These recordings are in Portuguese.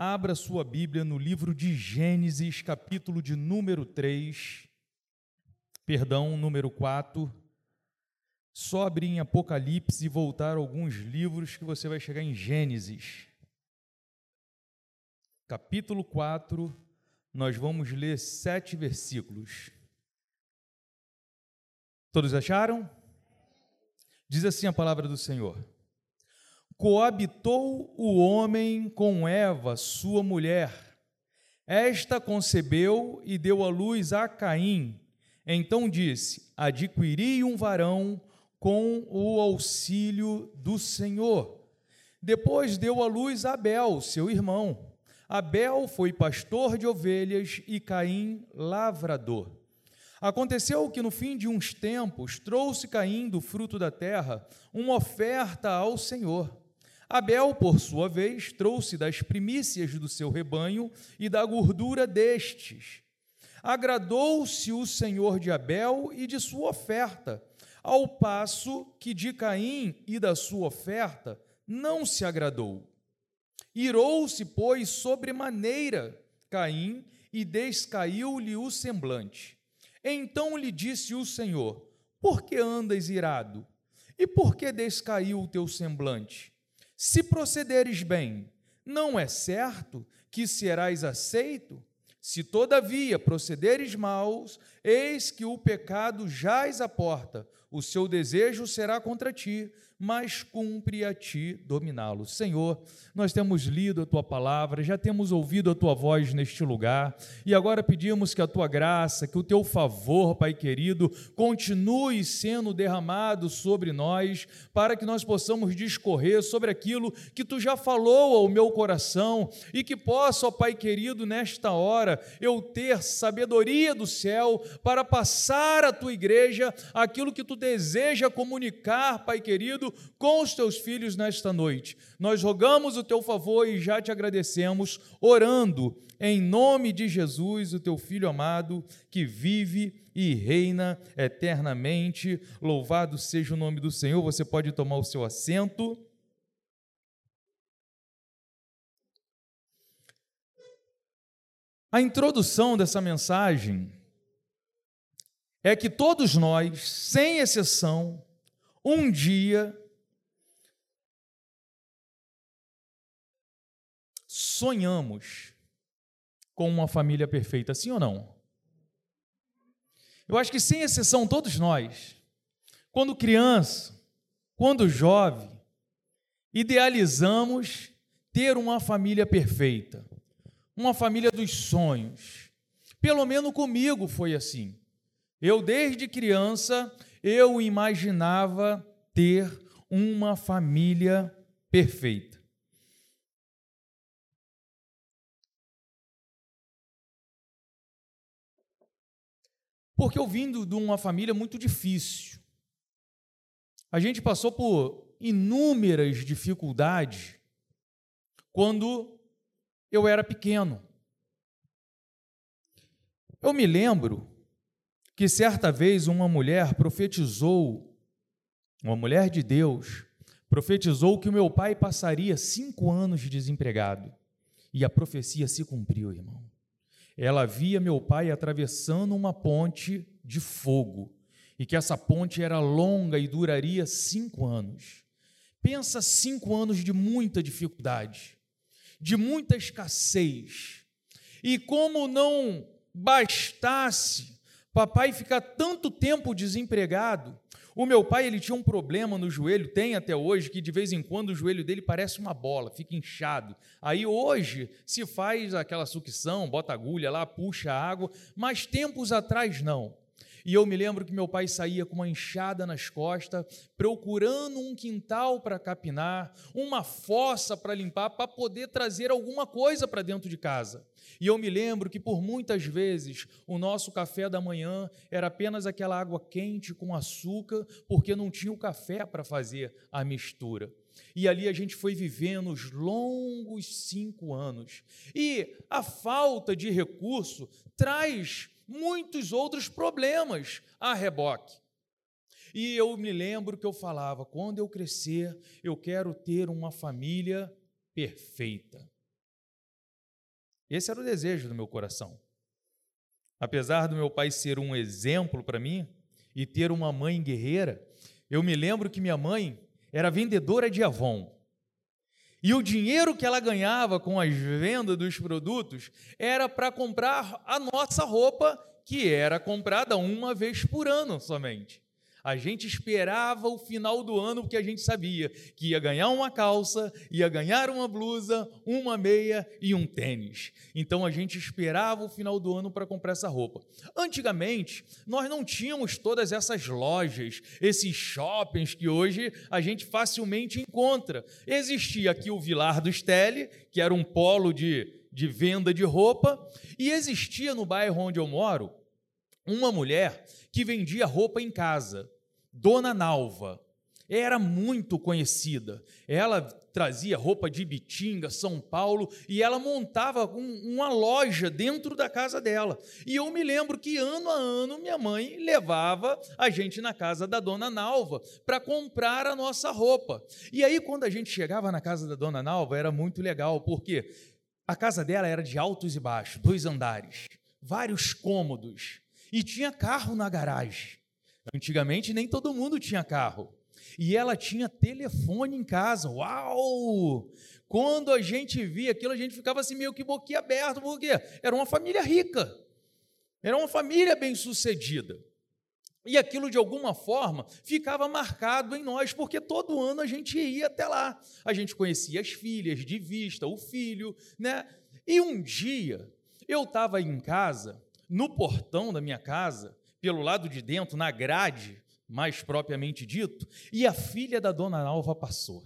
Abra sua Bíblia no livro de Gênesis, capítulo de número 3, perdão, número 4. Só abrir em Apocalipse e voltar alguns livros que você vai chegar em Gênesis. Capítulo 4, nós vamos ler sete versículos. Todos acharam? Diz assim a palavra do Senhor coabitou o homem com Eva, sua mulher. Esta concebeu e deu à luz a Caim. Então disse: Adquiri um varão com o auxílio do Senhor. Depois deu à luz Abel, seu irmão. Abel foi pastor de ovelhas e Caim lavrador. Aconteceu que no fim de uns tempos trouxe Caim do fruto da terra uma oferta ao Senhor. Abel, por sua vez, trouxe das primícias do seu rebanho e da gordura destes. Agradou-se o Senhor de Abel e de sua oferta, ao passo que de Caim e da sua oferta não se agradou. Irou-se, pois, sobremaneira Caim e descaiu-lhe o semblante. Então lhe disse o Senhor: Por que andas irado? E por que descaiu o teu semblante? Se procederes bem, não é certo que serás aceito? Se todavia procederes maus, eis que o pecado jaz à porta, o seu desejo será contra ti, mas cumpre a ti dominá-lo. Senhor, nós temos lido a tua palavra, já temos ouvido a tua voz neste lugar, e agora pedimos que a tua graça, que o teu favor, Pai querido, continue sendo derramado sobre nós, para que nós possamos discorrer sobre aquilo que tu já falou ao meu coração e que possa, ó Pai querido, nesta hora eu ter sabedoria do céu para passar à tua igreja aquilo que tu deseja comunicar, Pai querido, com os teus filhos nesta noite. Nós rogamos o teu favor e já te agradecemos, orando em nome de Jesus, o teu filho amado, que vive e reina eternamente. Louvado seja o nome do Senhor. Você pode tomar o seu assento. A introdução dessa mensagem é que todos nós, sem exceção, um dia sonhamos com uma família perfeita, sim ou não? Eu acho que, sem exceção, todos nós, quando criança, quando jovem, idealizamos ter uma família perfeita, uma família dos sonhos. Pelo menos comigo foi assim. Eu, desde criança, eu imaginava ter uma família perfeita. Porque eu vindo de uma família muito difícil. A gente passou por inúmeras dificuldades quando eu era pequeno. Eu me lembro que certa vez uma mulher profetizou, uma mulher de Deus, profetizou que o meu pai passaria cinco anos desempregado. E a profecia se cumpriu, irmão. Ela via meu pai atravessando uma ponte de fogo e que essa ponte era longa e duraria cinco anos. Pensa cinco anos de muita dificuldade, de muita escassez. E como não bastasse Papai ficar tanto tempo desempregado. O meu pai ele tinha um problema no joelho, tem até hoje, que de vez em quando o joelho dele parece uma bola, fica inchado. Aí hoje se faz aquela sucção, bota agulha lá, puxa água, mas tempos atrás não. E eu me lembro que meu pai saía com uma enxada nas costas, procurando um quintal para capinar, uma fossa para limpar, para poder trazer alguma coisa para dentro de casa. E eu me lembro que por muitas vezes o nosso café da manhã era apenas aquela água quente com açúcar, porque não tinha o café para fazer a mistura. E ali a gente foi vivendo os longos cinco anos. E a falta de recurso traz muitos outros problemas a reboque. E eu me lembro que eu falava: quando eu crescer, eu quero ter uma família perfeita. Esse era o desejo do meu coração. Apesar do meu pai ser um exemplo para mim e ter uma mãe guerreira, eu me lembro que minha mãe era vendedora de Avon. E o dinheiro que ela ganhava com as vendas dos produtos era para comprar a nossa roupa, que era comprada uma vez por ano somente. A gente esperava o final do ano porque a gente sabia que ia ganhar uma calça, ia ganhar uma blusa, uma meia e um tênis. Então a gente esperava o final do ano para comprar essa roupa. Antigamente, nós não tínhamos todas essas lojas, esses shoppings que hoje a gente facilmente encontra. Existia aqui o Vilar do Stelle, que era um polo de, de venda de roupa, e existia no bairro onde eu moro uma mulher que vendia roupa em casa, Dona Nalva. Era muito conhecida. Ela trazia roupa de Bitinga, São Paulo, e ela montava um, uma loja dentro da casa dela. E eu me lembro que ano a ano minha mãe levava a gente na casa da Dona Nalva para comprar a nossa roupa. E aí, quando a gente chegava na casa da Dona Nalva, era muito legal, porque a casa dela era de altos e baixos, dois andares, vários cômodos e tinha carro na garagem. Antigamente nem todo mundo tinha carro. E ela tinha telefone em casa. Uau! Quando a gente via aquilo, a gente ficava assim meio que boquiaberto, porque era uma família rica. Era uma família bem-sucedida. E aquilo, de alguma forma, ficava marcado em nós, porque todo ano a gente ia até lá. A gente conhecia as filhas de vista, o filho, né? E um dia, eu estava em casa no portão da minha casa, pelo lado de dentro, na grade, mais propriamente dito, e a filha da dona Alva passou.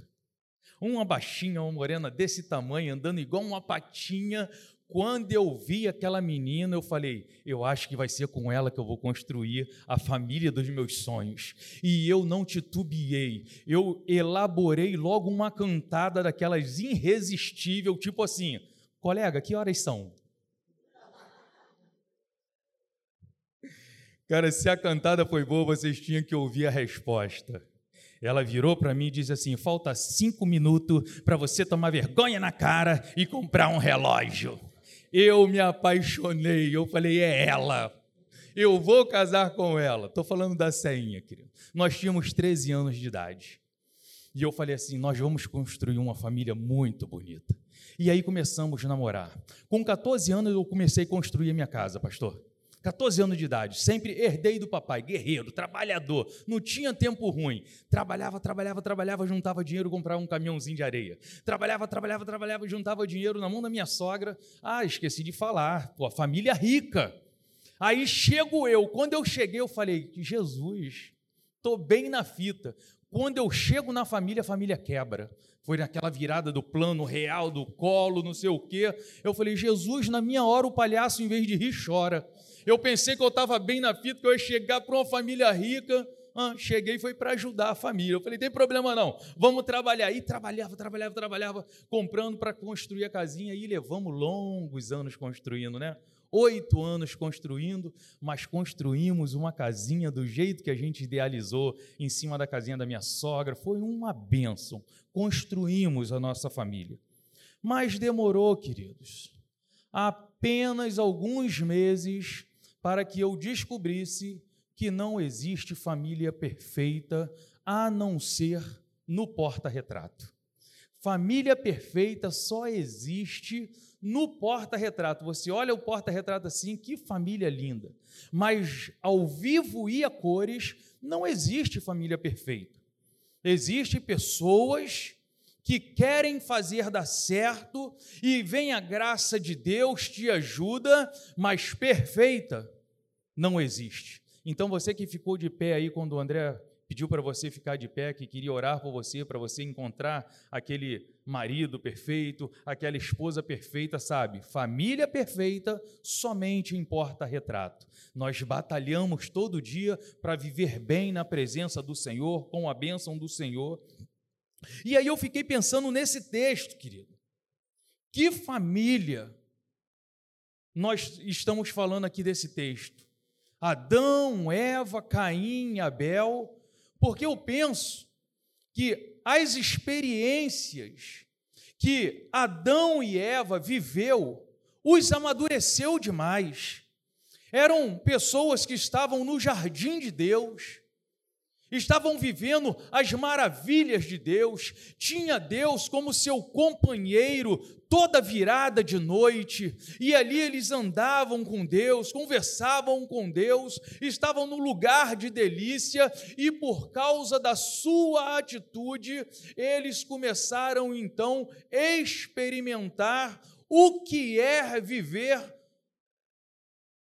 Uma baixinha, uma morena desse tamanho, andando igual uma patinha. Quando eu vi aquela menina, eu falei: eu acho que vai ser com ela que eu vou construir a família dos meus sonhos. E eu não titubeei, eu elaborei logo uma cantada daquelas irresistível, tipo assim: colega, que horas são? Cara, se a cantada foi boa, vocês tinham que ouvir a resposta. Ela virou para mim e disse assim: falta cinco minutos para você tomar vergonha na cara e comprar um relógio. Eu me apaixonei, eu falei: é ela. Eu vou casar com ela. Estou falando da Ceinha, querido. Nós tínhamos 13 anos de idade. E eu falei assim: nós vamos construir uma família muito bonita. E aí começamos a namorar. Com 14 anos eu comecei a construir a minha casa, pastor. 14 anos de idade, sempre herdei do papai, guerreiro, trabalhador, não tinha tempo ruim. Trabalhava, trabalhava, trabalhava, juntava dinheiro, comprava um caminhãozinho de areia. Trabalhava, trabalhava, trabalhava, juntava dinheiro na mão da minha sogra. Ah, esqueci de falar, pô, família rica. Aí chego eu, quando eu cheguei, eu falei: Jesus, estou bem na fita. Quando eu chego na família, a família quebra. Foi naquela virada do plano real, do colo, não sei o quê. Eu falei: Jesus, na minha hora o palhaço, em vez de rir, chora. Eu pensei que eu estava bem na fita, que eu ia chegar para uma família rica. Ah, cheguei foi para ajudar a família. Eu falei, tem problema não, vamos trabalhar. E trabalhava, trabalhava, trabalhava, comprando para construir a casinha. E levamos longos anos construindo, né? Oito anos construindo, mas construímos uma casinha do jeito que a gente idealizou, em cima da casinha da minha sogra. Foi uma bênção. Construímos a nossa família. Mas demorou, queridos. Apenas alguns meses para que eu descobrisse que não existe família perfeita a não ser no porta-retrato. Família perfeita só existe no porta-retrato. Você olha o porta-retrato assim, que família linda. Mas ao vivo e a cores, não existe família perfeita. Existem pessoas que querem fazer dar certo e vem a graça de Deus te ajuda, mas perfeita não existe. Então você que ficou de pé aí quando o André pediu para você ficar de pé, que queria orar por você, para você encontrar aquele marido perfeito, aquela esposa perfeita, sabe? Família perfeita somente importa retrato. Nós batalhamos todo dia para viver bem na presença do Senhor, com a bênção do Senhor, e aí eu fiquei pensando nesse texto, querido. Que família nós estamos falando aqui desse texto? Adão, Eva, Caim, Abel, porque eu penso que as experiências que Adão e Eva viveu os amadureceu demais. Eram pessoas que estavam no jardim de Deus, estavam vivendo as maravilhas de Deus, tinha Deus como seu companheiro toda virada de noite, e ali eles andavam com Deus, conversavam com Deus, estavam no lugar de delícia, e por causa da sua atitude, eles começaram então a experimentar o que é viver,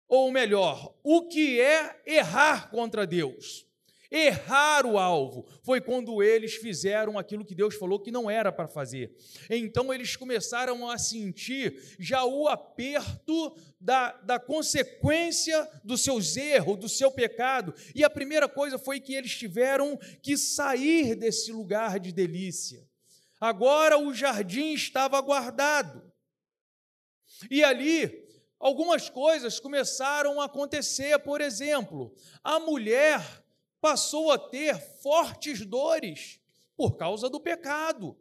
ou melhor, o que é errar contra Deus. Errar o alvo foi quando eles fizeram aquilo que Deus falou que não era para fazer. Então eles começaram a sentir já o aperto da, da consequência dos seus erros, do seu pecado. E a primeira coisa foi que eles tiveram que sair desse lugar de delícia. Agora o jardim estava guardado. E ali, algumas coisas começaram a acontecer. Por exemplo, a mulher passou a ter fortes dores por causa do pecado.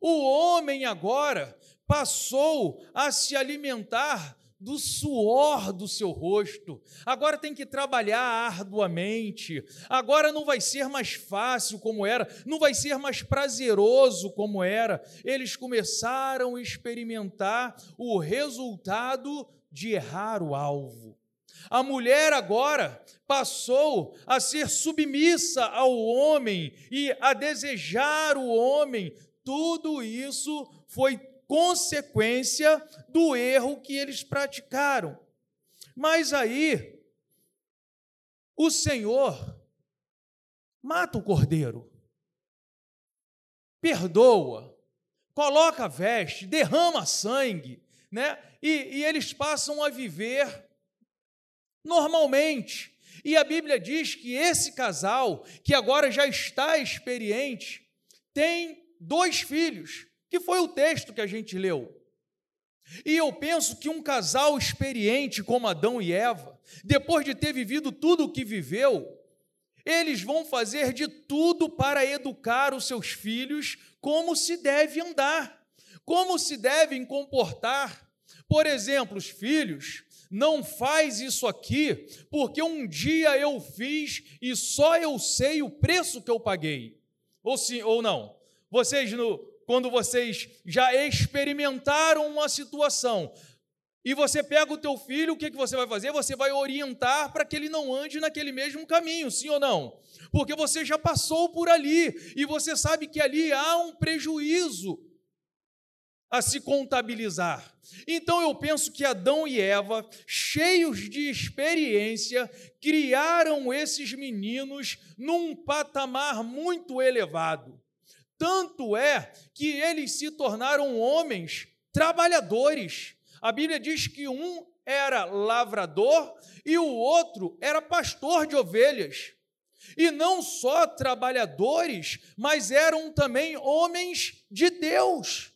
O homem agora passou a se alimentar do suor do seu rosto. Agora tem que trabalhar arduamente. Agora não vai ser mais fácil como era, não vai ser mais prazeroso como era. Eles começaram a experimentar o resultado de errar o alvo. A mulher agora passou a ser submissa ao homem e a desejar o homem. Tudo isso foi consequência do erro que eles praticaram. Mas aí, o Senhor mata o cordeiro, perdoa, coloca a veste, derrama sangue, né? E, e eles passam a viver normalmente. E a Bíblia diz que esse casal, que agora já está experiente, tem dois filhos que foi o texto que a gente leu. E eu penso que um casal experiente como Adão e Eva, depois de ter vivido tudo o que viveu, eles vão fazer de tudo para educar os seus filhos como se deve andar, como se devem comportar. Por exemplo, os filhos, não faz isso aqui, porque um dia eu fiz e só eu sei o preço que eu paguei. Ou sim, ou não. Vocês no, quando vocês já experimentaram uma situação e você pega o teu filho, o que, que você vai fazer? Você vai orientar para que ele não ande naquele mesmo caminho, sim ou não? Porque você já passou por ali e você sabe que ali há um prejuízo a se contabilizar. Então eu penso que Adão e Eva, cheios de experiência, criaram esses meninos num patamar muito elevado. Tanto é que eles se tornaram homens trabalhadores. A Bíblia diz que um era lavrador e o outro era pastor de ovelhas. E não só trabalhadores, mas eram também homens de Deus.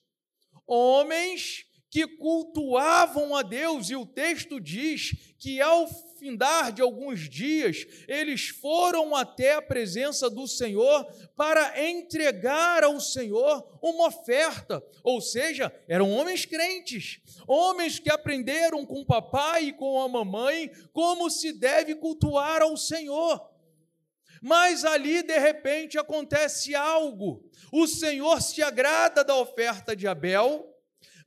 Homens que cultuavam a Deus, e o texto diz que ao findar de alguns dias, eles foram até a presença do Senhor para entregar ao Senhor uma oferta, ou seja, eram homens crentes, homens que aprenderam com o papai e com a mamãe como se deve cultuar ao Senhor. Mas ali, de repente, acontece algo. O Senhor se agrada da oferta de Abel,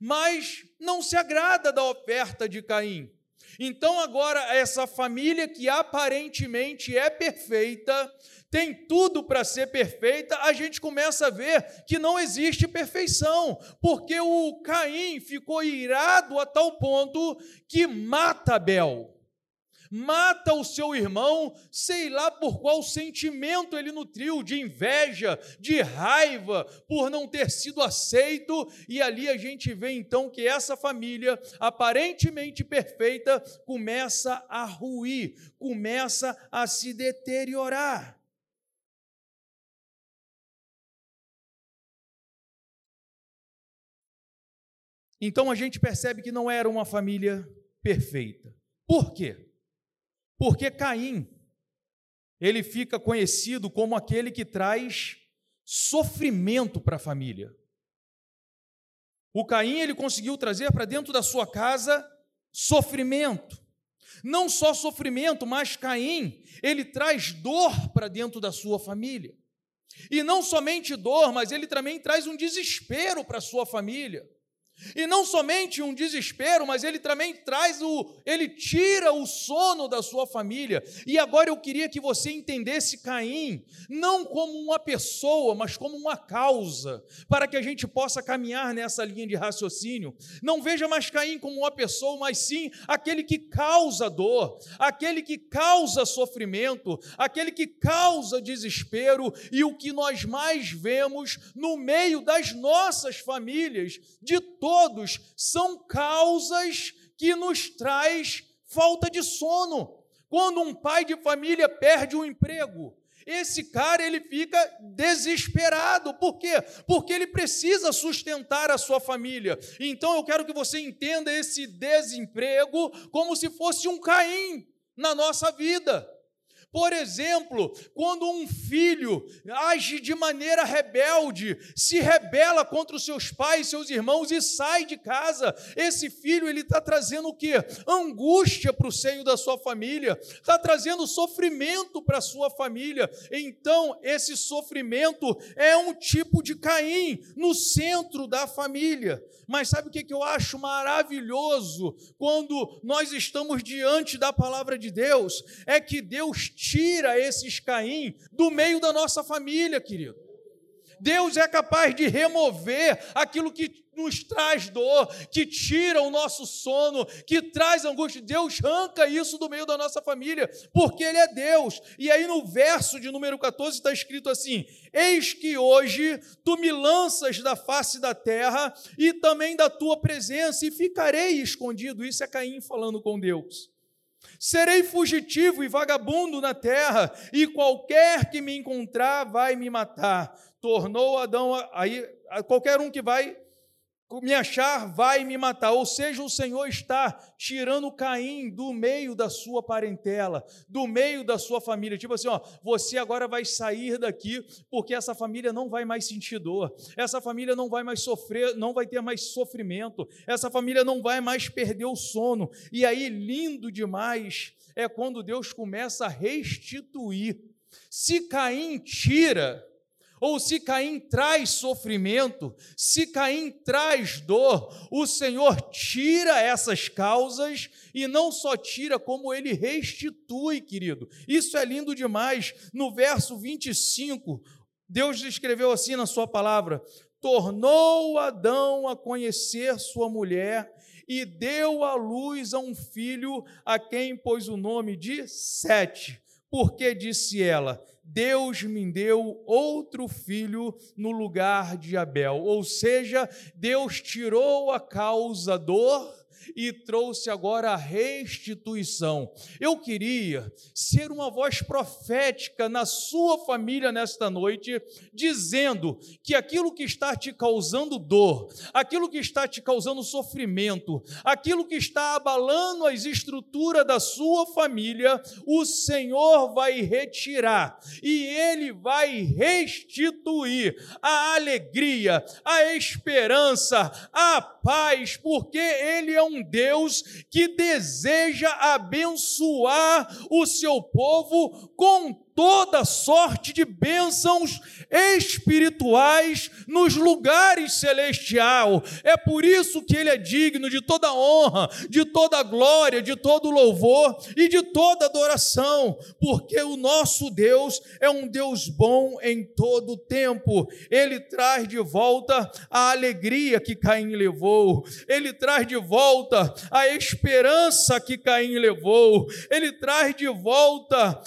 mas não se agrada da oferta de Caim. Então, agora, essa família que aparentemente é perfeita, tem tudo para ser perfeita, a gente começa a ver que não existe perfeição, porque o Caim ficou irado a tal ponto que mata Abel mata o seu irmão, sei lá por qual sentimento ele nutriu, de inveja, de raiva, por não ter sido aceito, e ali a gente vê então que essa família, aparentemente perfeita, começa a ruir, começa a se deteriorar. Então a gente percebe que não era uma família perfeita. Por quê? Porque Caim, ele fica conhecido como aquele que traz sofrimento para a família. O Caim ele conseguiu trazer para dentro da sua casa sofrimento. Não só sofrimento, mas Caim, ele traz dor para dentro da sua família. E não somente dor, mas ele também traz um desespero para a sua família. E não somente um desespero, mas ele também traz o, ele tira o sono da sua família. E agora eu queria que você entendesse Caim não como uma pessoa, mas como uma causa, para que a gente possa caminhar nessa linha de raciocínio. Não veja mais Caim como uma pessoa, mas sim aquele que causa dor, aquele que causa sofrimento, aquele que causa desespero e o que nós mais vemos no meio das nossas famílias de todos são causas que nos traz falta de sono. Quando um pai de família perde um emprego, esse cara ele fica desesperado. Por quê? Porque ele precisa sustentar a sua família. Então eu quero que você entenda esse desemprego como se fosse um Caim na nossa vida. Por exemplo, quando um filho age de maneira rebelde, se rebela contra os seus pais, seus irmãos e sai de casa, esse filho ele está trazendo o que? Angústia para o seio da sua família, está trazendo sofrimento para a sua família. Então, esse sofrimento é um tipo de Caim no centro da família. Mas sabe o que eu acho maravilhoso quando nós estamos diante da palavra de Deus? É que Deus tira esses Caim do meio da nossa família, querido. Deus é capaz de remover aquilo que nos traz dor, que tira o nosso sono, que traz angústia. Deus arranca isso do meio da nossa família, porque Ele é Deus. E aí no verso de número 14 está escrito assim: Eis que hoje tu me lanças da face da terra e também da tua presença, e ficarei escondido. Isso é Caim falando com Deus. Serei fugitivo e vagabundo na terra, e qualquer que me encontrar vai me matar. Tornou Adão, aí qualquer um que vai me achar vai me matar. Ou seja, o Senhor está tirando Caim do meio da sua parentela, do meio da sua família. Tipo assim, ó, você agora vai sair daqui porque essa família não vai mais sentir dor. Essa família não vai mais sofrer, não vai ter mais sofrimento. Essa família não vai mais perder o sono. E aí lindo demais é quando Deus começa a restituir. Se Caim tira ou se Caim traz sofrimento, se Caim traz dor, o Senhor tira essas causas e não só tira, como ele restitui, querido. Isso é lindo demais. No verso 25, Deus escreveu assim na sua palavra: tornou Adão a conhecer sua mulher e deu à luz a um filho a quem pôs o nome de Sete, porque disse ela: Deus me deu outro filho no lugar de Abel. Ou seja, Deus tirou a causa dor e trouxe agora a restituição. Eu queria ser uma voz profética na sua família nesta noite, dizendo que aquilo que está te causando dor, aquilo que está te causando sofrimento, aquilo que está abalando as estruturas da sua família, o Senhor vai retirar e ele vai restituir a alegria, a esperança, a paz, porque ele é um Deus que deseja abençoar o seu povo com toda sorte de bênçãos espirituais nos lugares celestial. É por isso que ele é digno de toda honra, de toda glória, de todo louvor e de toda adoração, porque o nosso Deus é um Deus bom em todo tempo. Ele traz de volta a alegria que Caim levou. Ele traz de volta a esperança que Caim levou. Ele traz de volta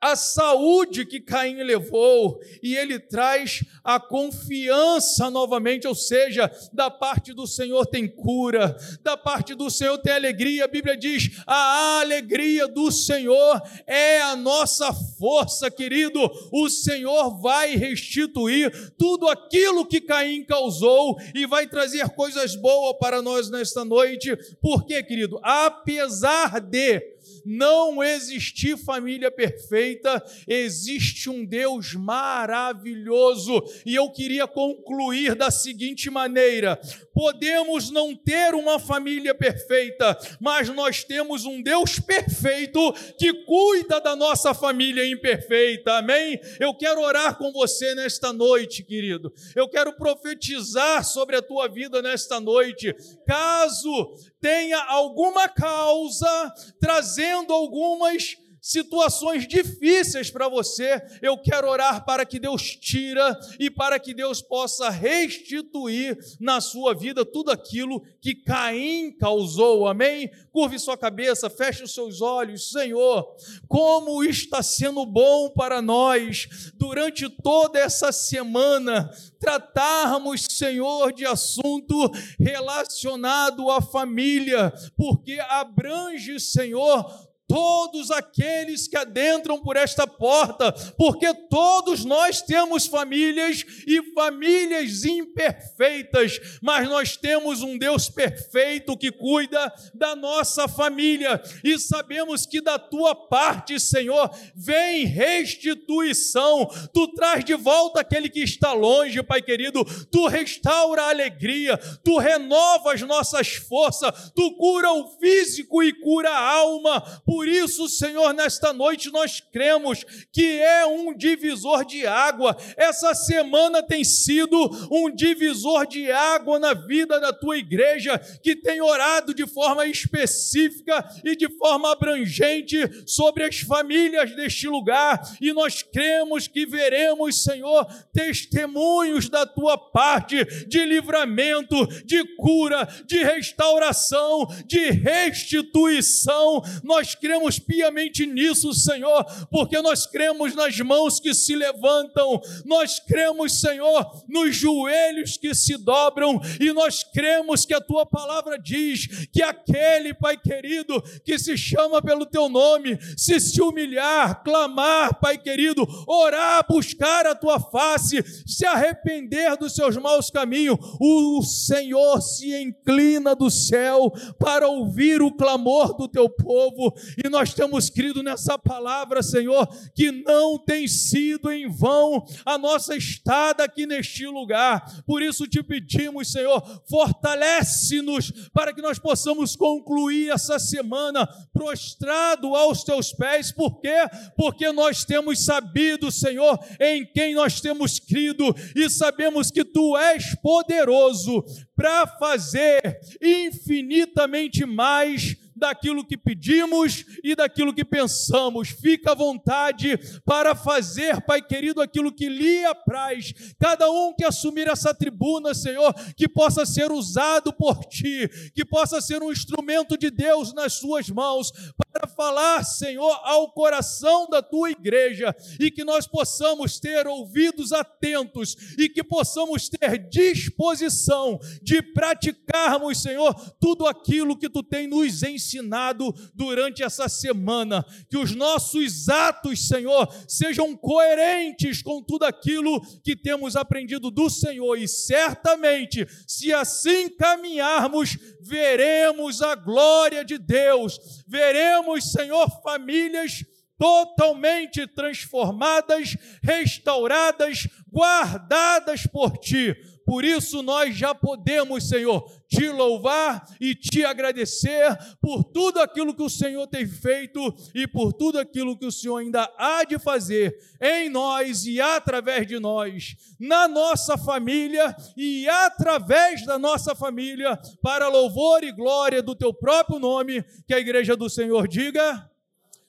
a saúde que Caim levou, e ele traz a confiança novamente, ou seja, da parte do Senhor tem cura, da parte do Senhor tem alegria. A Bíblia diz: a alegria do Senhor é a nossa força, querido. O Senhor vai restituir tudo aquilo que Caim causou e vai trazer coisas boas para nós nesta noite. Por quê, querido? Apesar de não existir família perfeita, existe um Deus maravilhoso. E eu queria concluir da seguinte maneira: podemos não ter uma família perfeita, mas nós temos um Deus perfeito que cuida da nossa família imperfeita. Amém? Eu quero orar com você nesta noite, querido. Eu quero profetizar sobre a tua vida nesta noite. Caso tenha alguma causa trazendo algumas situações difíceis para você, eu quero orar para que Deus tira e para que Deus possa restituir na sua vida tudo aquilo que Caim causou. Amém? Curve sua cabeça, feche os seus olhos, Senhor. Como está sendo bom para nós durante toda essa semana tratarmos, Senhor, de assunto relacionado à família, porque abrange, Senhor, todos aqueles que adentram por esta porta, porque todos nós temos famílias e famílias imperfeitas, mas nós temos um Deus perfeito que cuida da nossa família e sabemos que da tua parte, Senhor, vem restituição. Tu traz de volta aquele que está longe, Pai querido, tu restaura a alegria, tu renova as nossas forças, tu cura o físico e cura a alma. Por por isso, Senhor, nesta noite nós cremos que é um divisor de água. Essa semana tem sido um divisor de água na vida da tua igreja, que tem orado de forma específica e de forma abrangente sobre as famílias deste lugar. E nós cremos que veremos, Senhor, testemunhos da tua parte de livramento, de cura, de restauração, de restituição. Nós cremos cremos piamente nisso, Senhor, porque nós cremos nas mãos que se levantam, nós cremos, Senhor, nos joelhos que se dobram, e nós cremos que a tua palavra diz que aquele, Pai querido, que se chama pelo teu nome, se se humilhar, clamar, Pai querido, orar, buscar a tua face, se arrepender dos seus maus caminhos, o Senhor se inclina do céu para ouvir o clamor do teu povo e nós temos crido nessa palavra, Senhor, que não tem sido em vão a nossa estada aqui neste lugar. Por isso te pedimos, Senhor, fortalece-nos para que nós possamos concluir essa semana prostrado aos teus pés. Por quê? Porque nós temos sabido, Senhor, em quem nós temos crido e sabemos que tu és poderoso para fazer infinitamente mais daquilo que pedimos e daquilo que pensamos. Fica à vontade para fazer, Pai querido, aquilo que lhe apraz. Cada um que assumir essa tribuna, Senhor, que possa ser usado por ti, que possa ser um instrumento de Deus nas suas mãos, para falar, Senhor, ao coração da tua igreja e que nós possamos ter ouvidos atentos e que possamos ter disposição de praticarmos, Senhor, tudo aquilo que tu tem nos ensinado ensinado durante essa semana. Que os nossos atos, Senhor, sejam coerentes com tudo aquilo que temos aprendido do Senhor. E certamente, se assim caminharmos, veremos a glória de Deus. Veremos, Senhor, famílias totalmente transformadas, restauradas, guardadas por ti por isso nós já podemos, Senhor, te louvar e te agradecer por tudo aquilo que o Senhor tem feito e por tudo aquilo que o Senhor ainda há de fazer em nós e através de nós, na nossa família e através da nossa família, para louvor e glória do teu próprio nome, que a igreja do Senhor diga: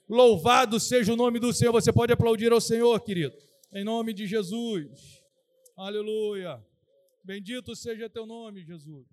Louvado seja o nome do Senhor. Você pode aplaudir ao Senhor, querido, em nome de Jesus. Aleluia. Bendito seja teu nome, Jesus.